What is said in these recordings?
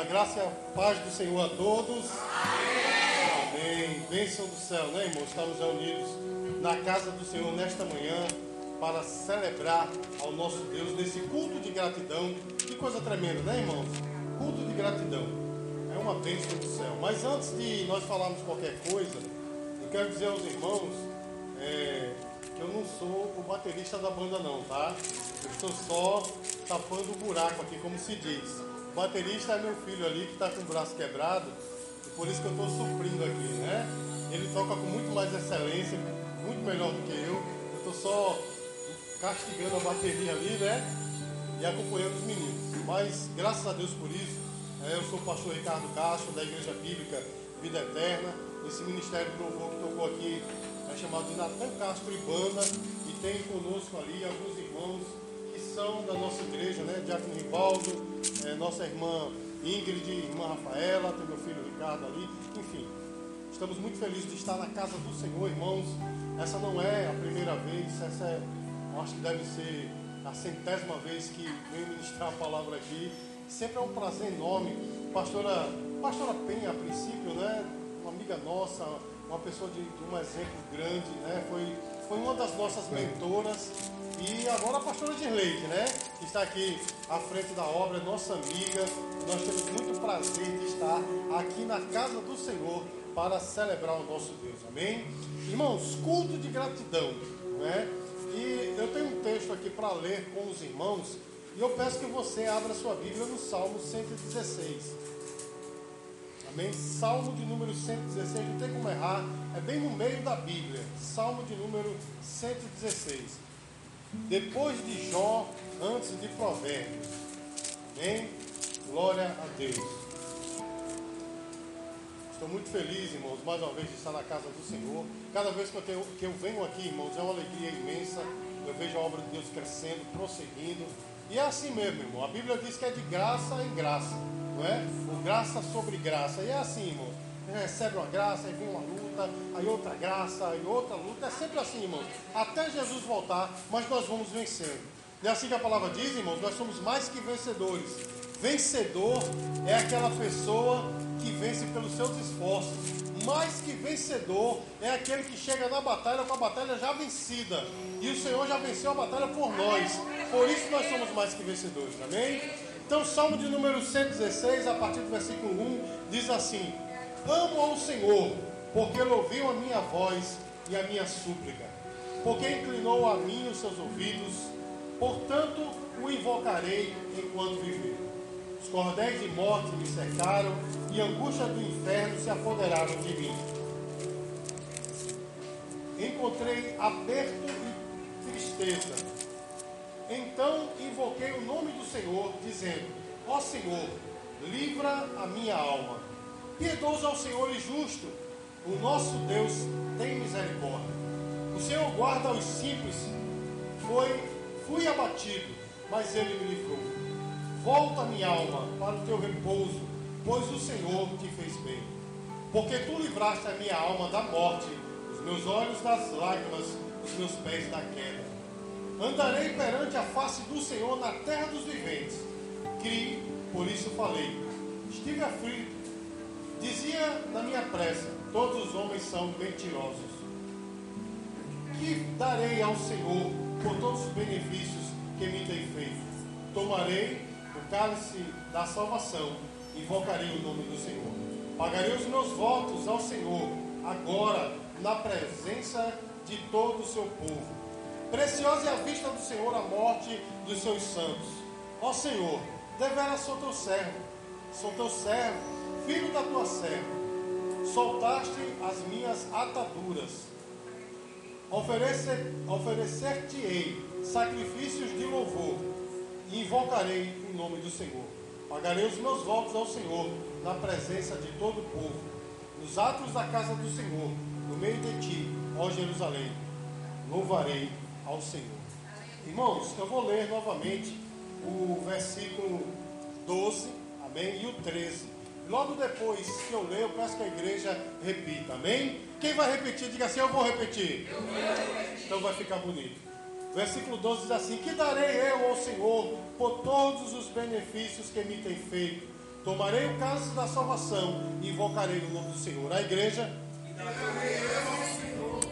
a graça e a paz do Senhor a todos. Amém. Amém. Bênção do céu, né, irmãos? Estamos reunidos na casa do Senhor nesta manhã para celebrar ao nosso Deus nesse culto de gratidão. Que coisa tremenda, né, irmãos? Culto de gratidão. É uma bênção do céu. Mas antes de nós falarmos qualquer coisa, eu quero dizer aos irmãos é, que eu não sou o baterista da banda, não, tá? Eu estou só tapando o buraco aqui, como se diz. Baterista é meu filho ali que está com o braço quebrado, e por isso que eu estou suprindo aqui, né? Ele toca com muito mais excelência, muito melhor do que eu. Eu estou só castigando a bateria ali, né? E acompanhando os meninos. Mas graças a Deus por isso, é, eu sou o pastor Ricardo Castro, da Igreja Bíblica Vida Eterna. Esse ministério de que tocou aqui é chamado Natan Castro e Banda, e tem conosco ali alguns irmãos são da nossa igreja, né? Diácono Rivaldo, é, nossa irmã Ingrid, irmã Rafaela, tem meu filho Ricardo ali, enfim. Estamos muito felizes de estar na casa do Senhor, irmãos. Essa não é a primeira vez, essa é, acho que deve ser a centésima vez que venho ministrar a palavra aqui. Sempre é um prazer enorme. Pastora, pastora Penha, a princípio, né? Uma amiga nossa, uma pessoa de, de um exemplo grande, né? Foi, foi uma das nossas mentoras e agora a pastora Dirleide, né? Que está aqui à frente da obra, nossa amiga. Nós temos muito prazer de estar aqui na casa do Senhor para celebrar o nosso Deus. Amém? Irmãos, culto de gratidão, né? E eu tenho um texto aqui para ler com os irmãos. E eu peço que você abra sua Bíblia no Salmo 116. Amém? Salmo de número 116, não tem como errar, é bem no meio da Bíblia. Salmo de número 116. Depois de Jó, antes de Provérbios. Amém? Glória a Deus. Estou muito feliz, irmãos, mais uma vez de estar na casa do Senhor. Cada vez que eu, tenho, que eu venho aqui, irmãos, é uma alegria imensa. Eu vejo a obra de Deus crescendo, prosseguindo. E é assim mesmo, irmão. A Bíblia diz que é de graça em graça, não é? O graça sobre graça. E é assim, irmão. Recebe uma graça, aí vem uma luta, aí outra graça, aí outra luta. É sempre assim, irmãos. Até Jesus voltar, mas nós vamos vencendo. E é assim que a palavra diz, irmãos, nós somos mais que vencedores. Vencedor é aquela pessoa que vence pelos seus esforços. Mais que vencedor é aquele que chega na batalha com a batalha já vencida. E o Senhor já venceu a batalha por nós. Por isso nós somos mais que vencedores. Amém? Então, Salmo de número 116, a partir do versículo 1, diz assim: Amo ao Senhor porque ele ouviu a minha voz e a minha súplica, porque inclinou a mim os seus ouvidos, portanto o invocarei enquanto viver. Os cordéis de morte me cercaram e a angústia do inferno se apoderaram de mim. Encontrei aperto e tristeza. Então invoquei o nome do Senhor, dizendo: Ó Senhor, livra a minha alma. Piedoso ao Senhor e justo o nosso Deus tem misericórdia. O Senhor guarda os simples. Foi, fui abatido, mas Ele me livrou. Volta minha alma para o teu repouso, pois o Senhor te fez bem. Porque tu livraste a minha alma da morte, os meus olhos das lágrimas, os meus pés da queda. Andarei perante a face do Senhor na terra dos viventes. Criei, por isso falei. Estive aflito. Dizia na minha pressa: Todos os homens são mentirosos. Que darei ao Senhor por todos os benefícios que me tem feito? Tomarei o cálice da salvação, invocarei o nome do Senhor. Pagarei os meus votos ao Senhor, agora, na presença de todo o seu povo. Preciosa é a vista do Senhor a morte dos seus santos. Ó Senhor, deveras sou teu servo, sou teu servo, filho da tua serva soltaste as minhas ataduras. Oferecer-te-ei sacrifícios de louvor e invocarei o nome do Senhor. Pagarei os meus votos ao Senhor na presença de todo o povo, nos atos da casa do Senhor, no meio de ti, ó Jerusalém. Louvarei ao Senhor. Irmãos, eu vou ler novamente o versículo 12, amém, e o 13 Logo depois que eu ler, eu peço que a igreja repita, amém? Quem vai repetir, diga assim: Eu vou repetir. Eu vou repetir. Então vai ficar bonito. Versículo 12 diz assim: Que darei eu ao Senhor por todos os benefícios que me tem feito? Tomarei o cálice da salvação e invocarei o nome do Senhor. A igreja. Amém, meus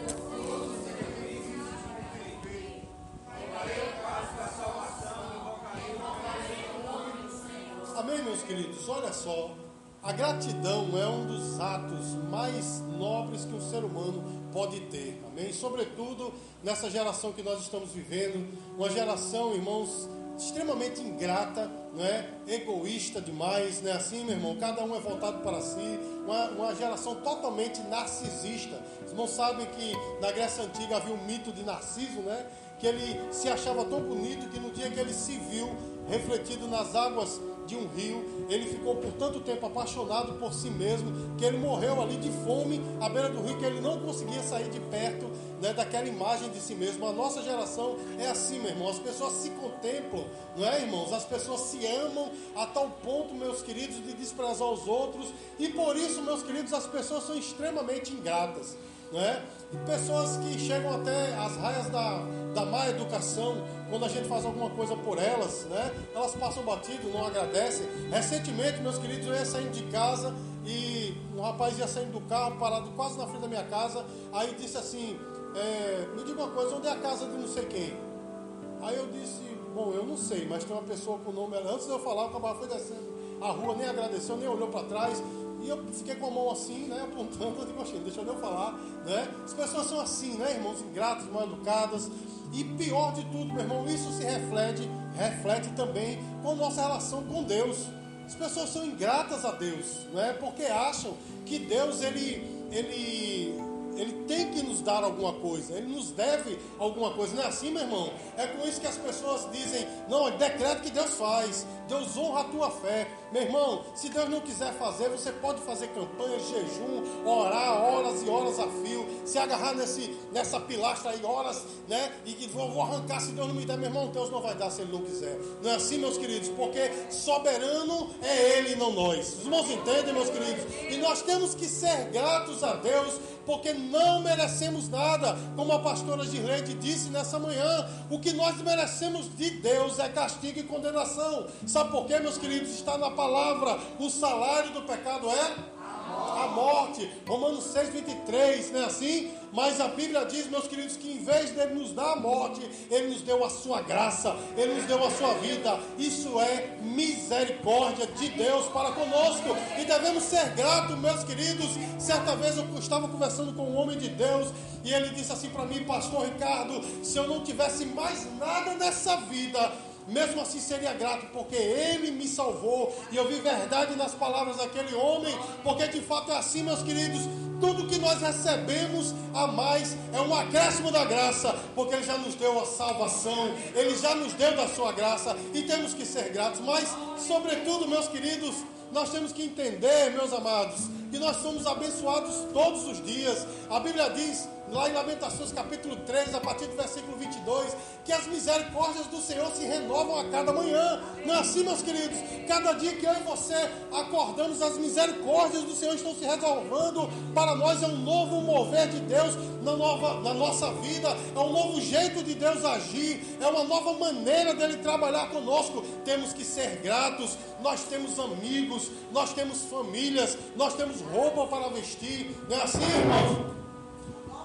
queridos? Olha só. A gratidão é um dos atos mais nobres que um ser humano pode ter, amém? Sobretudo nessa geração que nós estamos vivendo, uma geração, irmãos, extremamente ingrata, não é? egoísta demais, não é assim, meu irmão? Cada um é voltado para si, uma, uma geração totalmente narcisista. Os irmãos sabem que na Grécia Antiga havia um mito de Narciso, né? Que ele se achava tão bonito que no dia que ele se viu refletido nas águas de um rio. Ele ficou por tanto tempo apaixonado por si mesmo que ele morreu ali de fome à beira do rio, que ele não conseguia sair de perto né, daquela imagem de si mesmo. A nossa geração é assim, meu irmão. As pessoas se contemplam, não é, irmãos? As pessoas se amam a tal ponto, meus queridos, de desprezar os outros. E por isso, meus queridos, as pessoas são extremamente ingratas. Né? E pessoas que chegam até as raias da, da má educação, quando a gente faz alguma coisa por elas, né? elas passam batido, não agradecem. Recentemente, meus queridos, eu ia saindo de casa e um rapaz ia saindo do carro, parado quase na frente da minha casa, aí disse assim: é, Me diga uma coisa, onde é a casa de não sei quem? Aí eu disse: Bom, eu não sei, mas tem uma pessoa com o nome. Antes de eu falar, o cabral foi descendo a rua, nem agradeceu, nem olhou para trás. E eu fiquei com a mão assim, né, apontando, eu digo, deixa eu falar, né? As pessoas são assim, né, irmãos, ingratos, mal educadas. E pior de tudo, meu irmão, isso se reflete, reflete também com nossa relação com Deus. As pessoas são ingratas a Deus, né? Porque acham que Deus ele ele ele tem que nos dar alguma coisa, Ele nos deve alguma coisa. Não é assim, meu irmão? É com isso que as pessoas dizem: não, é decreto que Deus faz, Deus honra a tua fé. Meu irmão, se Deus não quiser fazer, você pode fazer campanha, jejum, orar horas e horas a fio, se agarrar nesse, nessa pilastra aí horas, né? E vou, vou arrancar se Deus não me der, meu irmão, Deus não vai dar se Ele não quiser. Não é assim, meus queridos? Porque soberano é Ele não nós. Os irmãos entendem, meus queridos? E nós temos que ser gratos a Deus porque não merecemos nada, como a pastora Girlande disse nessa manhã. O que nós merecemos de Deus é castigo e condenação. Sabe por quê, meus queridos? Está na palavra: o salário do pecado é a morte. Romanos 6, 23, não é assim? Mas a Bíblia diz, meus queridos, que em vez dele nos dar a morte, ele nos deu a sua graça, ele nos deu a sua vida. Isso é misericórdia de Deus para conosco. E devemos ser gratos, meus queridos. Certa vez eu estava conversando com um homem de Deus e ele disse assim para mim, Pastor Ricardo: se eu não tivesse mais nada nessa vida, mesmo assim seria grato, porque ele me salvou. E eu vi verdade nas palavras daquele homem, porque de fato é assim, meus queridos. Tudo que nós recebemos a mais é um acréscimo da graça, porque Ele já nos deu a salvação, Ele já nos deu da sua graça e temos que ser gratos. Mas, sobretudo, meus queridos, nós temos que entender, meus amados, que nós somos abençoados todos os dias. A Bíblia diz lá em Lamentações capítulo 3, a partir do versículo 22, que as misericórdias do Senhor se renovam a cada manhã. Não é assim, meus queridos? Cada dia que eu e você acordamos, as misericórdias do Senhor estão se resolvendo para nós. É um novo mover de Deus na, nova, na nossa vida, é um novo jeito de Deus agir, é uma nova maneira dele trabalhar conosco. Temos que ser gratos. Nós temos amigos, nós temos famílias, nós temos roupa para vestir. Não é assim, irmãos?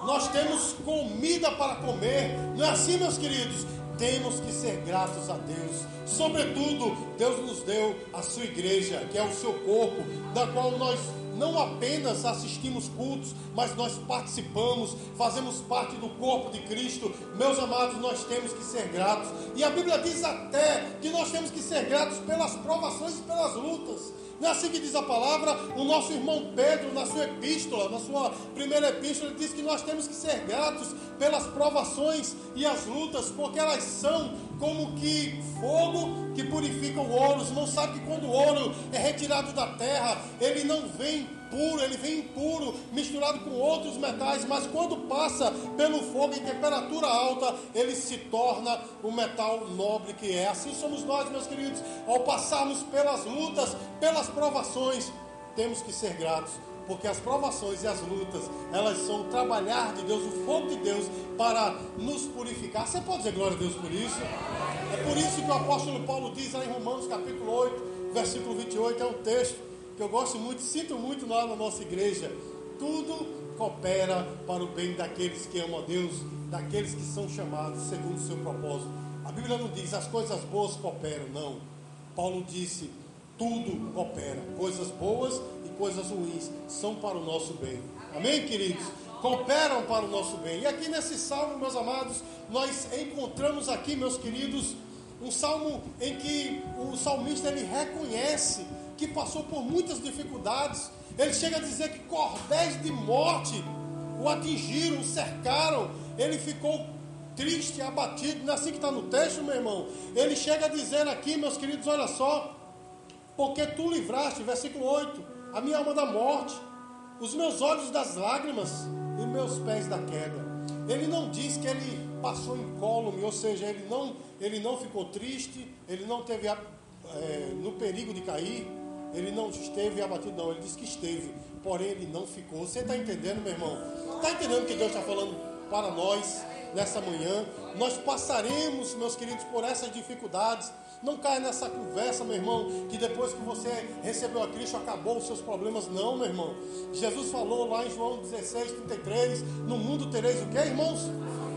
Nós temos comida para comer. Não é assim, meus queridos? Temos que ser gratos a Deus. Sobretudo, Deus nos deu a sua igreja, que é o seu corpo, da qual nós não apenas assistimos cultos, mas nós participamos, fazemos parte do corpo de Cristo. Meus amados, nós temos que ser gratos. E a Bíblia diz até que nós temos que ser gratos pelas provações e pelas lutas. Não é assim que diz a palavra? O nosso irmão Pedro, na sua epístola, na sua primeira epístola, diz que nós temos que ser gratos pelas provações e as lutas, porque elas são como que fogo que purifica o ouro. Você não sabe que quando o ouro é retirado da terra, ele não vem puro, ele vem impuro, misturado com outros metais, mas quando passa pelo fogo em temperatura alta, ele se torna o metal nobre que é. Assim somos nós, meus queridos, ao passarmos pelas lutas, pelas provações, temos que ser gratos porque as provações e as lutas, elas são o trabalhar de Deus, o fogo de Deus para nos purificar. Você pode dizer glória a Deus por isso? É por isso que o apóstolo Paulo diz lá em Romanos capítulo 8, versículo 28 é um texto que eu gosto muito, sinto muito lá na nossa igreja. Tudo coopera para o bem daqueles que amam a Deus, daqueles que são chamados segundo o seu propósito. A Bíblia não diz as coisas boas cooperam, não. Paulo disse: tudo coopera, coisas boas e coisas ruins são para o nosso bem. Amém, queridos? Cooperam para o nosso bem. E aqui nesse salmo, meus amados, nós encontramos aqui, meus queridos, um salmo em que o salmista ele reconhece que passou por muitas dificuldades. Ele chega a dizer que cordéis de morte o atingiram, o cercaram. Ele ficou triste, abatido. Não é assim que está no texto, meu irmão. Ele chega a dizer aqui, meus queridos, olha só. Porque tu livraste, versículo 8, a minha alma da morte, os meus olhos das lágrimas e meus pés da queda. Ele não diz que ele passou incólume, ou seja, ele não, ele não ficou triste, ele não teve é, no perigo de cair, ele não esteve abatido, não, ele disse que esteve, porém ele não ficou. Você está entendendo, meu irmão? Está entendendo o que Deus está falando para nós nessa manhã? Nós passaremos, meus queridos, por essas dificuldades. Não caia nessa conversa, meu irmão, que depois que você recebeu a Cristo acabou os seus problemas. Não, meu irmão. Jesus falou lá em João 16, 33: No mundo tereis o que, irmãos?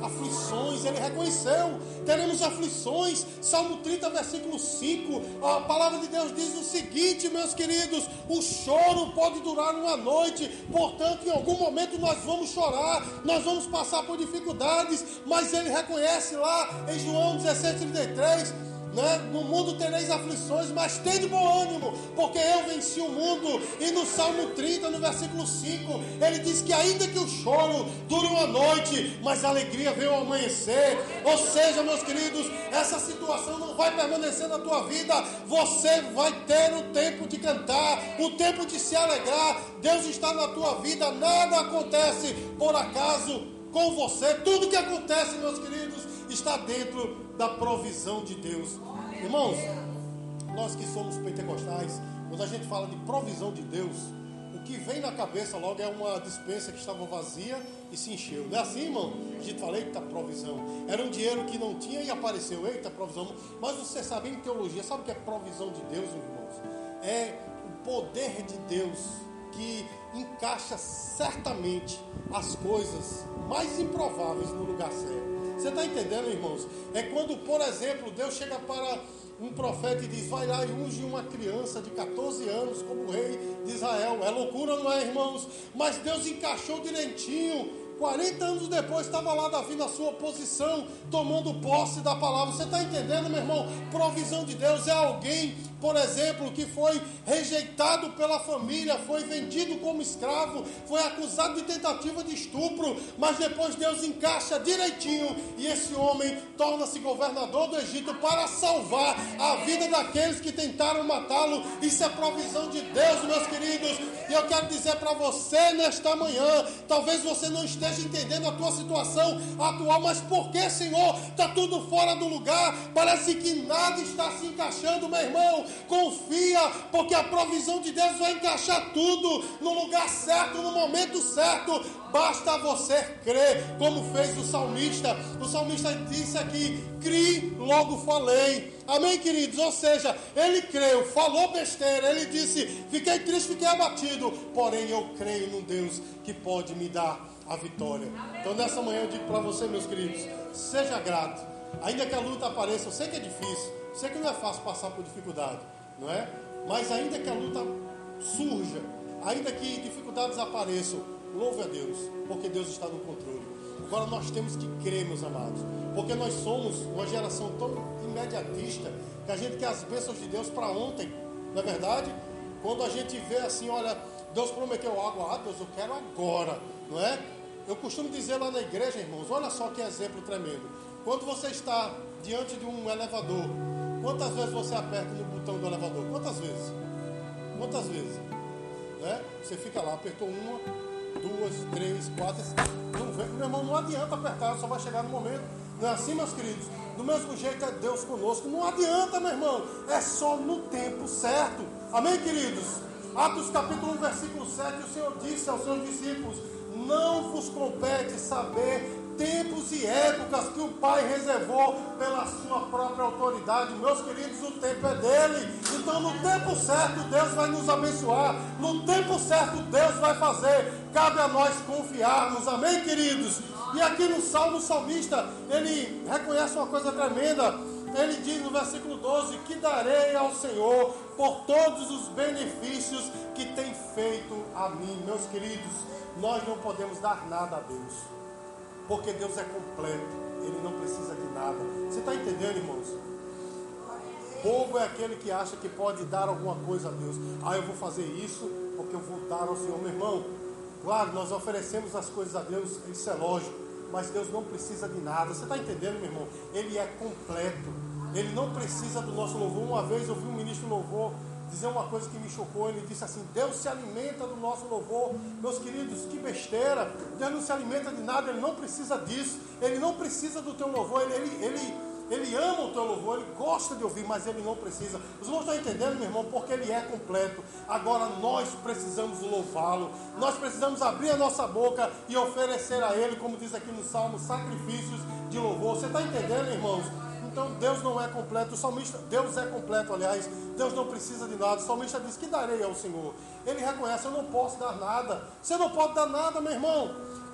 Aflições, ele reconheceu, teremos aflições. Salmo 30, versículo 5. A palavra de Deus diz o seguinte, meus queridos: o choro pode durar uma noite, portanto, em algum momento nós vamos chorar, nós vamos passar por dificuldades, mas ele reconhece lá em João 16, 33 né? No mundo tereis aflições, mas tem de bom ânimo, porque eu venci o mundo. E no Salmo 30, no versículo 5, ele diz que ainda que o choro dure uma noite, mas a alegria vem ao amanhecer. Ou seja, meus queridos, essa situação não vai permanecer na tua vida. Você vai ter o tempo de cantar, o tempo de se alegrar. Deus está na tua vida, nada acontece por acaso com você. Tudo que acontece, meus queridos, está dentro da provisão de Deus. Irmãos, nós que somos pentecostais, quando a gente fala de provisão de Deus, o que vem na cabeça logo é uma dispensa que estava vazia e se encheu. Não é assim, irmão? A gente fala, eita, provisão. Era um dinheiro que não tinha e apareceu, eita, provisão. Mas você sabe em teologia, sabe o que é provisão de Deus, irmãos? É o poder de Deus que encaixa certamente as coisas mais improváveis no lugar certo. Você está entendendo, irmãos? É quando, por exemplo, Deus chega para um profeta e diz: Vai lá e unge uma criança de 14 anos como rei de Israel. É loucura, não é, irmãos? Mas Deus encaixou direitinho 40 anos depois estava lá Davi na sua posição, tomando posse da palavra. Você está entendendo, meu irmão? Provisão de Deus é alguém, por exemplo, que foi rejeitado pela família, foi vendido como escravo, foi acusado de tentativa de estupro, mas depois Deus encaixa direitinho e esse homem torna-se governador do Egito para salvar a vida daqueles que tentaram matá-lo. Isso é provisão de Deus, meus queridos. E eu quero dizer para você nesta manhã, talvez você não esteja entendendo a tua situação atual, mas por que, Senhor, está tudo fora do lugar? Parece que nada está se encaixando, meu irmão. Confia, porque a provisão de Deus vai encaixar tudo no lugar certo, no momento certo. Basta você crer, como fez o salmista. O salmista disse aqui: crie, logo falei. Amém, queridos? Ou seja, ele creu, falou besteira, ele disse: fiquei triste, fiquei abatido, porém eu creio num Deus que pode me dar a vitória. Então nessa manhã eu digo para você, meus queridos, seja grato. Ainda que a luta apareça, eu sei que é difícil, eu sei que não é fácil passar por dificuldade, não é? Mas ainda que a luta surja, ainda que dificuldades apareçam, louve a Deus, porque Deus está no controle. Agora nós temos que crer, meus amados, porque nós somos uma geração tão imediatista que a gente quer as bênçãos de Deus para ontem, não é verdade? Quando a gente vê assim, olha, Deus prometeu água, ah, Deus, eu quero agora, não é? Eu costumo dizer lá na igreja, irmãos, olha só que exemplo tremendo. Quando você está diante de um elevador, quantas vezes você aperta no botão do elevador? Quantas vezes? Quantas vezes? Né? Você fica lá, apertou uma, duas, três, quatro. Não vem, meu irmão, não adianta apertar, só vai chegar no momento. Não é assim, meus queridos? Do mesmo jeito é Deus conosco. Não adianta, meu irmão. É só no tempo certo. Amém, queridos? Atos capítulo 1, versículo 7, o Senhor disse aos seus discípulos: não vos compete saber tempos e épocas que o Pai reservou pela sua própria autoridade. Meus queridos, o tempo é dele. Então, no tempo certo, Deus vai nos abençoar. No tempo certo, Deus vai fazer. Cabe a nós confiarmos. Amém, queridos? E aqui no Salmo Salmista, ele reconhece uma coisa tremenda. Ele diz no versículo 12: Que darei ao Senhor por todos os benefícios que tem feito a mim. Meus queridos, nós não podemos dar nada a Deus, porque Deus é completo, Ele não precisa de nada. Você está entendendo, irmãos? Bobo é aquele que acha que pode dar alguma coisa a Deus. Ah, eu vou fazer isso porque eu vou dar ao Senhor, meu irmão. Claro, nós oferecemos as coisas a Deus, isso é lógico, mas Deus não precisa de nada. Você está entendendo, meu irmão? Ele é completo. Ele não precisa do nosso louvor. Uma vez eu vi um ministro louvor dizer uma coisa que me chocou. Ele disse assim: Deus se alimenta do nosso louvor. Meus queridos, que besteira. Deus não se alimenta de nada, Ele não precisa disso. Ele não precisa do teu louvor. Ele, ele, ele, ele ama o teu louvor, Ele gosta de ouvir, mas Ele não precisa. Os irmãos estão entendendo, meu irmão? Porque Ele é completo. Agora nós precisamos louvá-lo. Nós precisamos abrir a nossa boca e oferecer a Ele, como diz aqui no Salmo, sacrifícios de louvor. Você está entendendo, irmãos? Então Deus não é completo, o salmista, Deus é completo, aliás, Deus não precisa de nada. O salmista diz: Que darei ao Senhor? Ele reconhece: Eu não posso dar nada. Você não pode dar nada, meu irmão.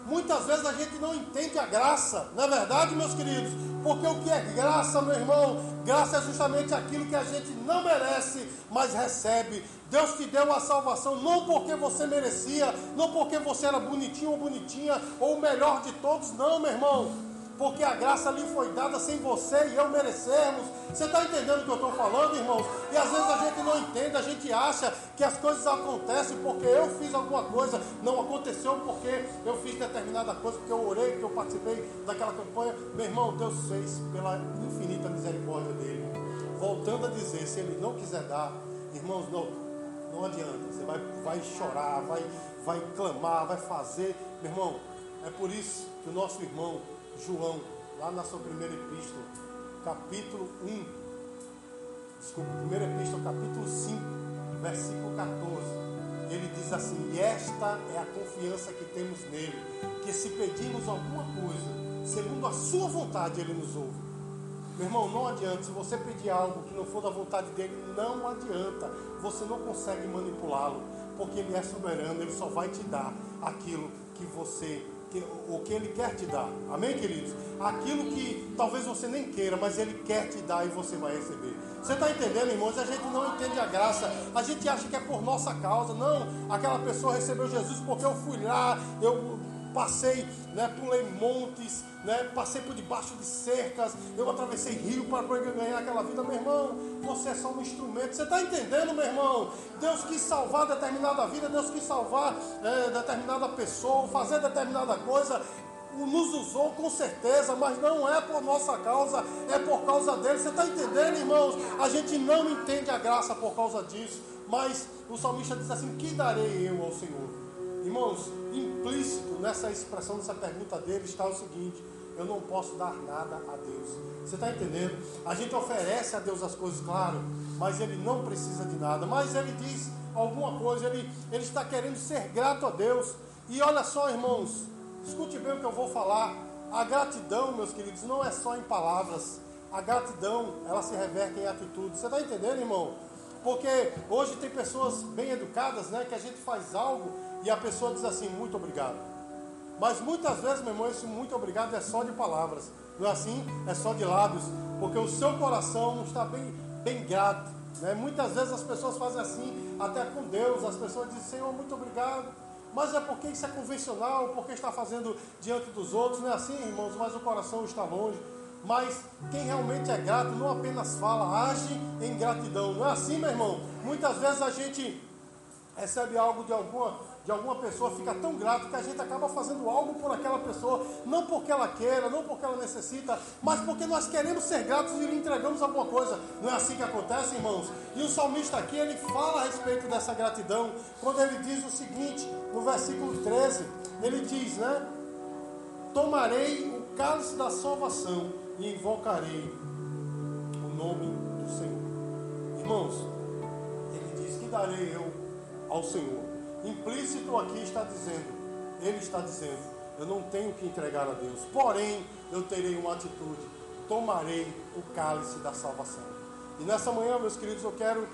Muitas vezes a gente não entende a graça, não é verdade, meus queridos? Porque o que é graça, meu irmão? Graça é justamente aquilo que a gente não merece, mas recebe. Deus te deu a salvação não porque você merecia, não porque você era bonitinho ou bonitinha, ou o melhor de todos, não, meu irmão porque a graça lhe foi dada sem você e eu merecermos. Você está entendendo o que eu estou falando, irmãos? E às vezes a gente não entende, a gente acha que as coisas acontecem porque eu fiz alguma coisa. Não aconteceu porque eu fiz determinada coisa, porque eu orei, porque eu participei daquela campanha. Meu irmão, Deus fez pela infinita misericórdia dele. Voltando a dizer, se ele não quiser dar, irmãos, não, não adianta. Você vai, vai chorar, vai, vai clamar, vai fazer. Meu irmão, é por isso que o nosso irmão João, lá na sua primeira epístola, capítulo 1, desculpa, primeira epístola, capítulo 5, versículo 14. Ele diz assim: E esta é a confiança que temos nele, que se pedimos alguma coisa, segundo a sua vontade, ele nos ouve. Meu irmão, não adianta. Se você pedir algo que não for da vontade dele, não adianta. Você não consegue manipulá-lo, porque ele é soberano, ele só vai te dar aquilo que você o que Ele quer te dar. Amém, queridos? Aquilo que talvez você nem queira, mas Ele quer te dar e você vai receber. Você está entendendo, irmãos? A gente não entende a graça. A gente acha que é por nossa causa. Não, aquela pessoa recebeu Jesus porque eu fui lá, eu passei, né, pulei montes, né, passei por debaixo de cercas, eu atravessei rio para ganhar aquela vida, meu irmão. Você é só um instrumento. Você está entendendo, meu irmão? Deus quis salvar determinada vida, Deus quis salvar é, determinada pessoa, fazer determinada coisa. Nos usou com certeza, mas não é por nossa causa, é por causa dele. Você está entendendo, irmãos? A gente não entende a graça por causa disso, mas o salmista diz assim: Que darei eu ao Senhor? Irmãos, implícito nessa expressão, nessa pergunta dele, está o seguinte: eu não posso dar nada a Deus. Você está entendendo? A gente oferece a Deus as coisas, claro, mas ele não precisa de nada. Mas ele diz alguma coisa, ele, ele está querendo ser grato a Deus. E olha só, irmãos, escute bem o que eu vou falar. A gratidão, meus queridos, não é só em palavras. A gratidão, ela se reverte em atitude. Você está entendendo, irmão? Porque hoje tem pessoas bem educadas, né? Que a gente faz algo e a pessoa diz assim, muito obrigado. Mas muitas vezes, meu irmão, esse muito obrigado é só de palavras. Não é assim? É só de lábios. Porque o seu coração não está bem, bem grato. Né? Muitas vezes as pessoas fazem assim, até com Deus. As pessoas dizem, Senhor, muito obrigado. Mas é porque isso é convencional, porque está fazendo diante dos outros. Não é assim, irmãos, mas o coração está longe. Mas quem realmente é grato não apenas fala, age em gratidão. Não é assim, meu irmão? Muitas vezes a gente recebe algo de alguma de alguma pessoa fica tão grato que a gente acaba fazendo algo por aquela pessoa, não porque ela queira, não porque ela necessita, mas porque nós queremos ser gratos e lhe entregamos alguma coisa. Não é assim que acontece, irmãos? E o salmista aqui, ele fala a respeito dessa gratidão, quando ele diz o seguinte, no versículo 13, ele diz, né? Tomarei o cálice da salvação e invocarei o nome do Senhor. Irmãos, ele diz que darei eu ao Senhor Implícito aqui está dizendo, ele está dizendo, eu não tenho que entregar a Deus. Porém, eu terei uma atitude: tomarei o cálice da salvação. E nessa manhã, meus queridos, eu quero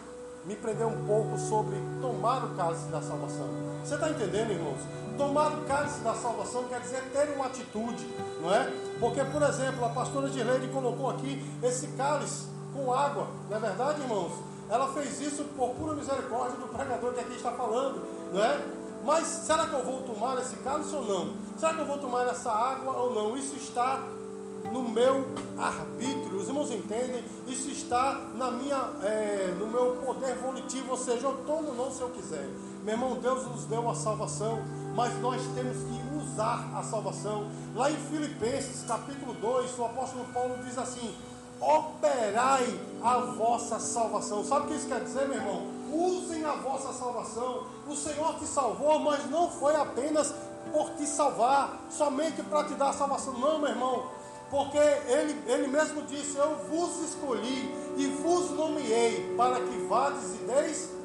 me prender um pouco sobre tomar o cálice da salvação. Você está entendendo, irmãos? Tomar o cálice da salvação quer dizer ter uma atitude, não é? Porque, por exemplo, a pastora Gileide colocou aqui esse cálice com água, não é verdade, irmãos? Ela fez isso por pura misericórdia do pregador que aqui está falando, não é? Mas será que eu vou tomar esse cálice ou não? Será que eu vou tomar essa água ou não? Isso está no meu arbítrio. Os irmãos entendem? Isso está na minha, é, no meu poder volitivo, ou seja, eu tomo ou não se eu quiser. Meu irmão, Deus nos deu a salvação, mas nós temos que usar a salvação. Lá em Filipenses, capítulo 2, o apóstolo Paulo diz assim: operai a vossa salvação. Sabe o que isso quer dizer, meu irmão? Usem a vossa salvação. O Senhor te salvou, mas não foi apenas por te salvar, somente para te dar salvação. Não, meu irmão. Porque ele, ele mesmo disse: Eu vos escolhi e vos nomeei para que vades e deis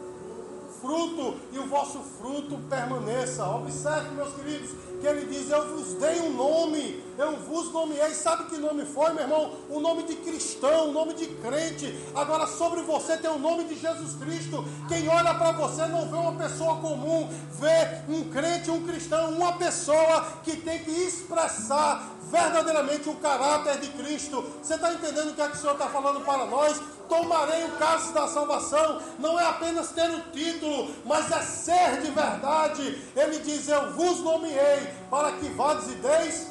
fruto e o vosso fruto permaneça. Observe, meus queridos, que ele diz: Eu vos dei um nome, eu vos nomeei. Sabe que nome foi, meu irmão? O nome de cristão, o nome de crente. Agora, sobre você tem o nome de Jesus Cristo. Quem olha para você não vê uma pessoa comum, vê um crente, um cristão, uma pessoa que tem que expressar verdadeiramente o caráter de Cristo. Você está entendendo o que, é que o Senhor está falando para nós? Tomarei o cálice da salvação, não é apenas ter o título, mas é ser de verdade. Ele diz: Eu vos nomeei para que vades e deis,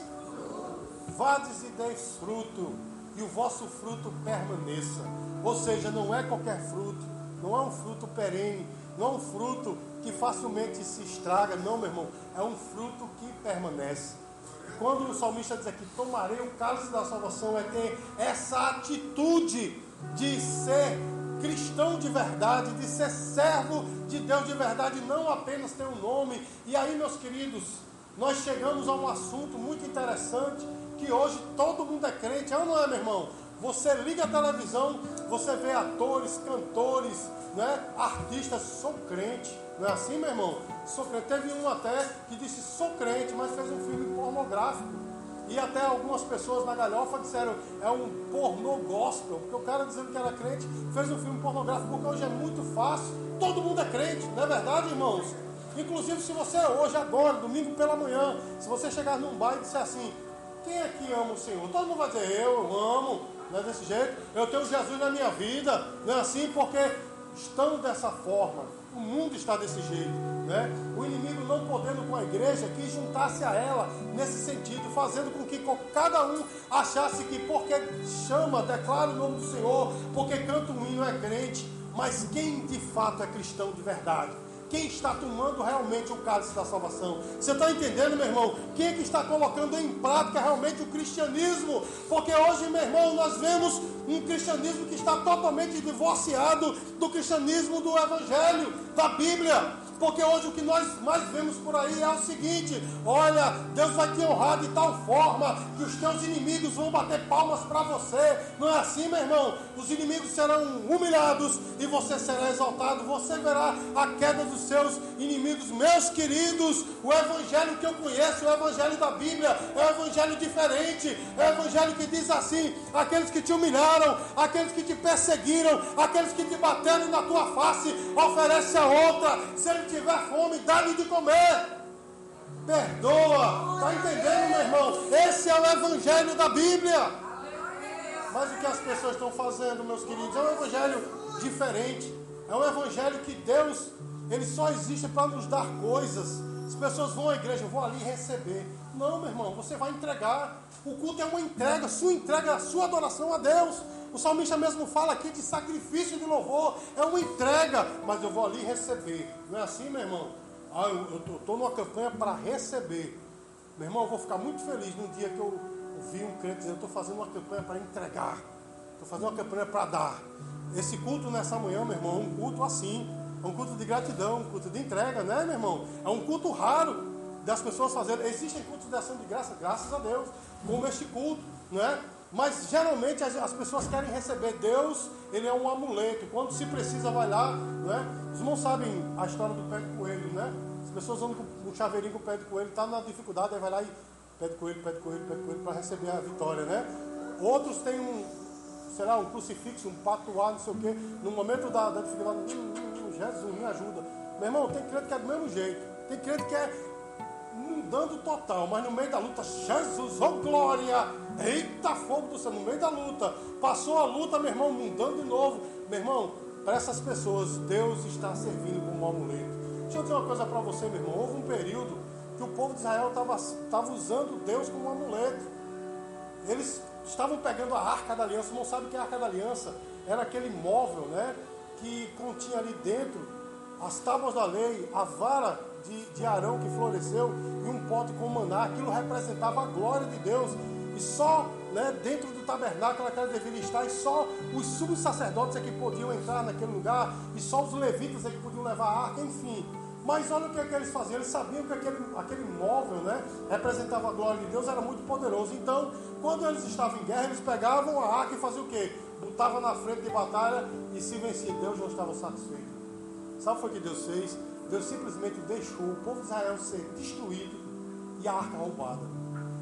vades e deis fruto, e o vosso fruto permaneça. Ou seja, não é qualquer fruto, não é um fruto perene, não é um fruto que facilmente se estraga, não, meu irmão, é um fruto que permanece. Quando o salmista diz aqui, tomarei o cálice da salvação, é ter essa atitude de ser cristão de verdade, de ser servo de Deus de verdade, não apenas ter um nome. E aí, meus queridos, nós chegamos a um assunto muito interessante, que hoje todo mundo é crente, é ou não é, meu irmão? Você liga a televisão, você vê atores, cantores, né, artistas, sou crente. Não é assim, meu irmão? Sou crente. Teve um até que disse sou crente, mas fez um filme pornográfico. E até algumas pessoas na galhofa disseram, é um pornô gospel, porque o cara dizendo que era crente fez um filme pornográfico, porque hoje é muito fácil, todo mundo é crente, não é verdade, irmãos? Inclusive, se você hoje, agora, domingo pela manhã, se você chegar num bar e disser assim, quem aqui ama o Senhor? Todo mundo vai dizer, eu, eu amo, não é desse jeito, eu tenho Jesus na minha vida, não é assim, porque estão dessa forma, o mundo está desse jeito, né? O inimigo não podendo com a igreja que juntasse a ela nesse sentido, fazendo com que cada um achasse que porque chama, declara o nome do Senhor, porque canta um hino é crente, mas quem de fato é cristão de verdade? Quem está tomando realmente o cálice da salvação. Você está entendendo, meu irmão? Quem é que está colocando em prática realmente o cristianismo? Porque hoje, meu irmão, nós vemos um cristianismo que está totalmente divorciado do cristianismo do Evangelho, da Bíblia. Porque hoje o que nós mais vemos por aí é o seguinte: olha, Deus vai te honrar de tal forma que os teus inimigos vão bater palmas para você. Não é assim, meu irmão? Os inimigos serão humilhados e você será exaltado. Você verá a queda dos seus inimigos. Meus queridos, o evangelho que eu conheço, o evangelho da Bíblia, é um evangelho diferente. É um evangelho que diz assim: aqueles que te humilharam, aqueles que te perseguiram, aqueles que te bateram na tua face, oferece a outra. Tiver fome, dá-lhe de comer. Perdoa. Está entendendo, meu irmão? Esse é o evangelho da Bíblia. Mas o que as pessoas estão fazendo, meus queridos, é um evangelho diferente. É um evangelho que Deus, ele só existe para nos dar coisas. As pessoas vão à igreja, eu vou ali receber. Não, meu irmão, você vai entregar. O culto é uma entrega, sua entrega é a sua adoração a Deus. O salmista mesmo fala aqui de sacrifício de louvor, é uma entrega, mas eu vou ali receber. Não é assim, meu irmão? Ah, eu estou numa campanha para receber. Meu irmão, eu vou ficar muito feliz no dia que eu vi um crente dizendo: estou fazendo uma campanha para entregar, estou fazendo uma campanha para dar. Esse culto nessa manhã, meu irmão, é um culto assim, é um culto de gratidão, um culto de entrega, né, meu irmão? É um culto raro das pessoas fazerem. Existem cultos de ação de graça, graças a Deus, como este culto, não é? Mas geralmente as, as, pessoas querem receber Deus, ele é um amuleto. Quando se precisa, vai lá. Né? Os irmãos sabem a história do pé de coelho, né? As pessoas andam com um chaveirinho com o pé de coelho, está na dificuldade, aí vai lá e pede coelho, pede coelho, pede coelho para receber a vitória, né? Outros têm um, sei lá, um crucifixo, um patuá, não sei o quê. No momento da, da dificuldade, hum, hum, hum, Jesus, me ajuda. Meu irmão, tem crente que é do mesmo jeito. Tem crente que é mudando total, mas no meio da luta, Jesus, oh glória! Eita fogo do céu, no meio da luta. Passou a luta, meu irmão, mudando de novo. Meu irmão, para essas pessoas, Deus está servindo como um amuleto. Deixa eu dizer uma coisa para você, meu irmão. Houve um período que o povo de Israel estava usando Deus como um amuleto. Eles estavam pegando a arca da aliança. Não sabe que a arca da aliança? Era aquele móvel, né? Que continha ali dentro as tábuas da lei, a vara de, de Arão que floresceu e um pote com maná. Aquilo representava a glória de Deus. E só né, dentro do tabernáculo aquela deveria estar, e só os sumos sacerdotes é que podiam entrar naquele lugar, e só os levitas é que podiam levar a arca, enfim. Mas olha o que, é que eles faziam, eles sabiam que aquele, aquele móvel né, representava a glória de Deus, era muito poderoso. Então, quando eles estavam em guerra, eles pegavam a arca e faziam o quê? Botavam na frente de batalha e se vencia. Deus não estava satisfeito. Sabe o que Deus fez? Deus simplesmente deixou o povo de Israel ser destruído e a arca roubada.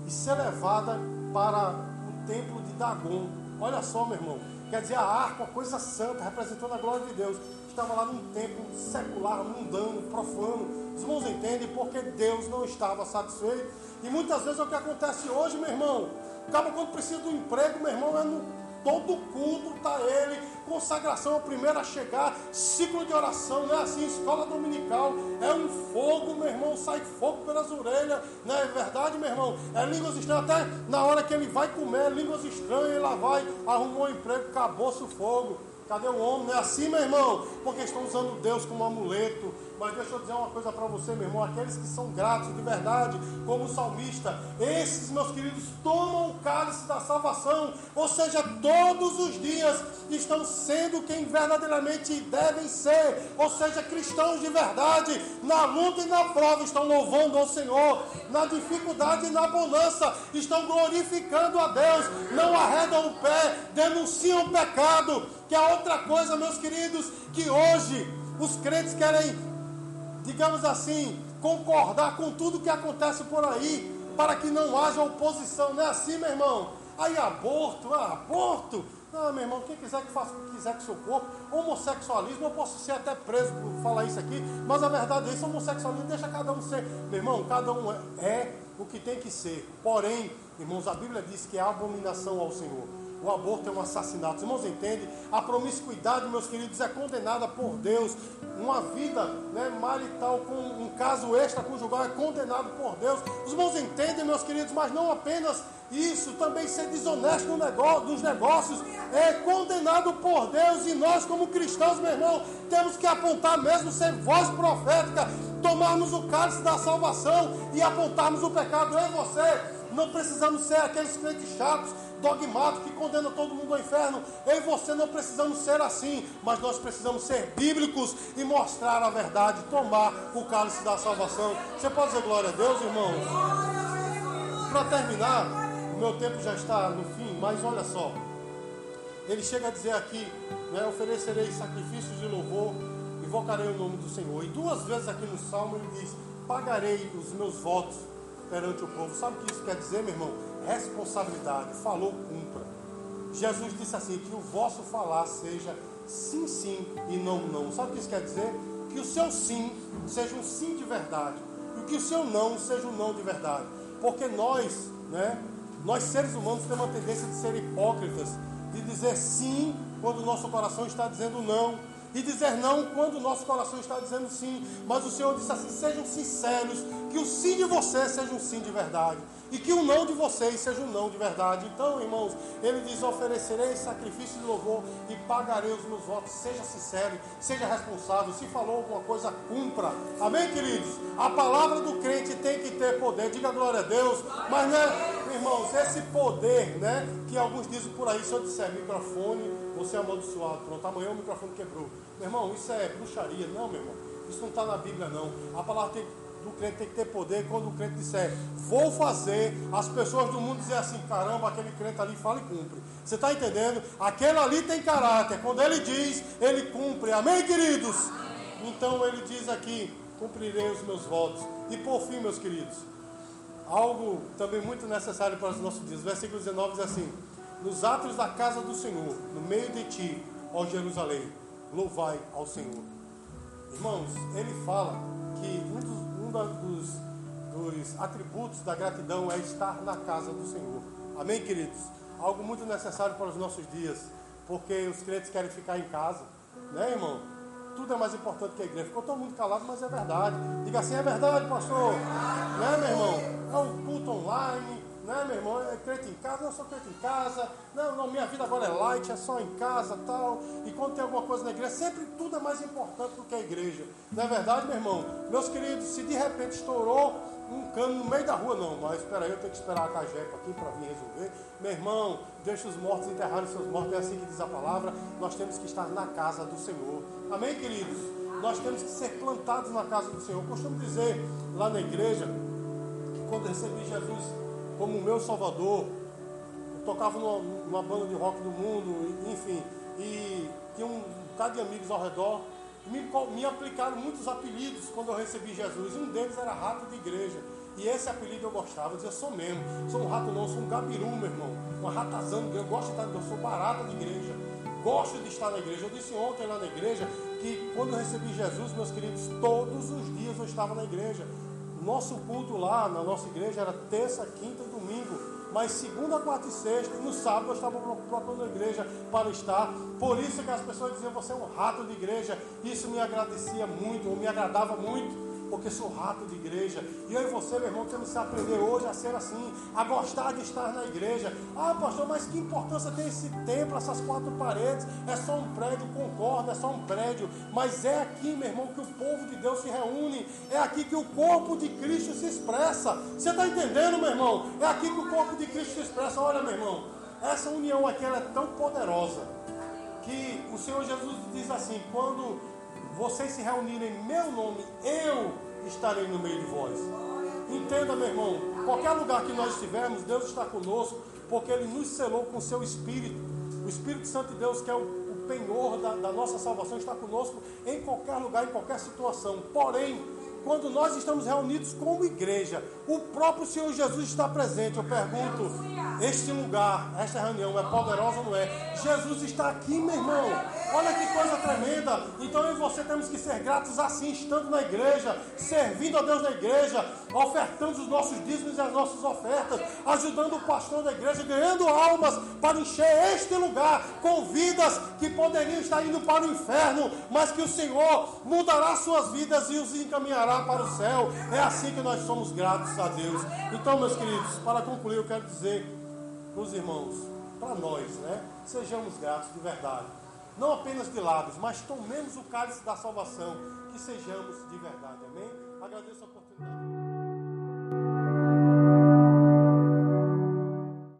E ser levada para o templo de Dagon. Olha só, meu irmão. Quer dizer, a arca, uma coisa santa, representando a glória de Deus estava lá num templo secular, mundano, profano. Os irmãos entendem porque Deus não estava satisfeito. E muitas vezes é o que acontece hoje, meu irmão. Acaba quando precisa do emprego, meu irmão, é no todo culto está ele, consagração é o primeiro a chegar, ciclo de oração, não é assim, escola dominical, é um fogo, meu irmão, sai fogo pelas orelhas, não é verdade, meu irmão? É línguas estranhas, até na hora que ele vai comer, línguas estranhas, ele lá vai, arrumou um emprego, acabou-se o fogo. Cadê o homem? Não é assim, meu irmão? Porque estão usando Deus como amuleto. Mas deixa eu dizer uma coisa para você, meu irmão. Aqueles que são gratos de verdade, como o salmista, esses, meus queridos, tomam o cálice da salvação. Ou seja, todos os dias estão sendo quem verdadeiramente devem ser. Ou seja, cristãos de verdade, na luta e na prova, estão louvando ao Senhor. Na dificuldade e na bonança, estão glorificando a Deus. Não arredam o pé, denunciam o pecado que é outra coisa, meus queridos, que hoje os crentes querem, digamos assim, concordar com tudo que acontece por aí, para que não haja oposição, não é assim, meu irmão? Aí aborto, ah, aborto. Não, meu irmão, quem quiser que faça quiser com seu corpo, homossexualismo, eu posso ser até preso por falar isso aqui, mas a verdade é isso, homossexualismo deixa cada um ser. Meu irmão, cada um é, é o que tem que ser. Porém, irmãos, a Bíblia diz que é abominação ao Senhor. O aborto é um assassinato. Os irmãos entendem? A promiscuidade, meus queridos, é condenada por Deus. Uma vida né, marital com um caso extraconjugal é condenado por Deus. Os irmãos entendem, meus queridos, mas não apenas isso, também ser desonesto no negócio, nos negócios é condenado por Deus. E nós, como cristãos, meu irmão, temos que apontar mesmo, ser voz profética, tomarmos o cálice da salvação e apontarmos o pecado em você. Não precisamos ser aqueles crentes chatos dogmático que condena todo mundo ao inferno. Eu e você não precisamos ser assim, mas nós precisamos ser bíblicos e mostrar a verdade, tomar o cálice da salvação. Você pode dizer glória a Deus, irmãos? Para terminar, o meu tempo já está no fim, mas olha só. Ele chega a dizer aqui, né, oferecerei sacrifícios de louvor, invocarei o nome do Senhor. E duas vezes aqui no Salmo ele diz, pagarei os meus votos perante o povo. Sabe o que isso quer dizer, meu irmão? Responsabilidade. Falou, cumpra. Jesus disse assim: que o vosso falar seja sim, sim e não, não. Sabe o que isso quer dizer? Que o seu sim seja um sim de verdade. E que o seu não seja um não de verdade. Porque nós, né, nós seres humanos temos uma tendência de ser hipócritas, de dizer sim quando o nosso coração está dizendo não e dizer não quando o nosso coração está dizendo sim. Mas o Senhor disse assim: sejam sinceros, que o sim de vocês seja um sim de verdade e que o não de vocês seja um não de verdade. Então, irmãos, ele diz: oferecerei sacrifício de louvor e pagarei os meus votos. Seja sincero, seja responsável. Se falou alguma coisa, cumpra. Amém, queridos? A palavra do crente tem que ter poder. Diga glória a Deus. Mas, né, irmãos, esse poder, né, que alguns dizem por aí, se eu disser microfone você é amaldiçoado, pronto, amanhã o microfone quebrou. Meu irmão, isso é bruxaria. Não, meu irmão, isso não está na Bíblia, não. A palavra tem, do crente tem que ter poder. Quando o crente disser, vou fazer, as pessoas do mundo dizem assim: caramba, aquele crente ali fala e cumpre. Você está entendendo? Aquele ali tem caráter. Quando ele diz, ele cumpre. Amém, queridos? Então ele diz aqui: cumprirei os meus votos. E por fim, meus queridos, algo também muito necessário para os nossos dias. O versículo 19 diz assim: Nos atos da casa do Senhor, no meio de ti, ó Jerusalém, louvai ao Senhor. Irmãos, ele fala que um dos, um dos, dos atributos da gratidão é estar na casa do Senhor. Amém, queridos? Algo muito necessário para os nossos dias, porque os crentes querem ficar em casa, né, irmão? Tudo é mais importante que a igreja. Ficou todo mundo calado, mas é verdade. Diga assim, é verdade, pastor. Né, meu irmão? É o culto online, né, meu irmão? É crente em casa, não sou crente em casa. Não, não, minha vida agora é light, é só em casa tal. E quando tem alguma coisa na igreja, sempre tudo é mais importante do que a igreja. Não é verdade, meu irmão? Meus queridos, se de repente estourou um cano no meio da rua, não, mas espera aí, eu tenho que esperar a Cajepa aqui para vir resolver. Meu irmão, deixa os mortos enterrarem seus mortos, é assim que diz a palavra. Nós temos que estar na casa do Senhor. Amém, queridos? Nós temos que ser plantados na casa do Senhor. Eu costumo dizer lá na igreja que quando recebi Jesus como meu Salvador, eu tocava numa, numa banda de rock do mundo, enfim, e tinha um bocado de amigos ao redor me, me aplicaram muitos apelidos quando eu recebi Jesus. Um deles era rato de igreja. E esse apelido eu gostava, eu dizia, sou mesmo, sou um rato não, sou um gabiru, meu irmão, uma ratazana, eu gosto de estar, eu sou barata de igreja, gosto de estar na igreja. Eu disse ontem lá na igreja que quando eu recebi Jesus, meus queridos, todos os dias eu estava na igreja. Nosso culto lá na nossa igreja era terça, quinta e domingo mas segunda, quarta e sexta, no sábado eu estava procurando a igreja para estar. Por isso que as pessoas diziam, você é um rato de igreja. Isso me agradecia muito, ou me agradava muito porque sou rato de igreja. E eu e você, meu irmão, temos que aprender hoje a ser assim, a gostar de estar na igreja. Ah, pastor, mas que importância tem esse templo, essas quatro paredes? É só um prédio, concordo, é só um prédio. Mas é aqui, meu irmão, que o povo de Deus se reúne. É aqui que o corpo de Cristo se expressa. Você está entendendo, meu irmão? É aqui que o corpo de Cristo se expressa. Olha, meu irmão, essa união aqui é tão poderosa que o Senhor Jesus diz assim: quando vocês se reunirem em meu nome, eu estarei no meio de vós. Entenda, meu irmão, qualquer lugar que nós estivermos, Deus está conosco, porque Ele nos selou com o seu Espírito. O Espírito Santo de Deus, que é o, o penhor da, da nossa salvação, está conosco em qualquer lugar, em qualquer situação. Porém, quando nós estamos reunidos como igreja, o próprio Senhor Jesus está presente. Eu pergunto: este lugar, esta reunião é poderosa ou não é? Jesus está aqui, meu irmão. Olha que coisa tremenda. Então eu e você temos que ser gratos assim, estando na igreja, servindo a Deus na igreja, ofertando os nossos dízimos e as nossas ofertas, ajudando o pastor da igreja, ganhando almas para encher este lugar com vidas que poderiam estar indo para o inferno, mas que o Senhor mudará suas vidas e os encaminhará para o céu. É assim que nós somos gratos a Deus. Então, meus queridos, para concluir, eu quero dizer para os irmãos, para nós, né? Sejamos gratos de verdade não apenas de lábios, mas tomemos o cálice da salvação, que sejamos de verdade. Amém? Agradeço a oportunidade.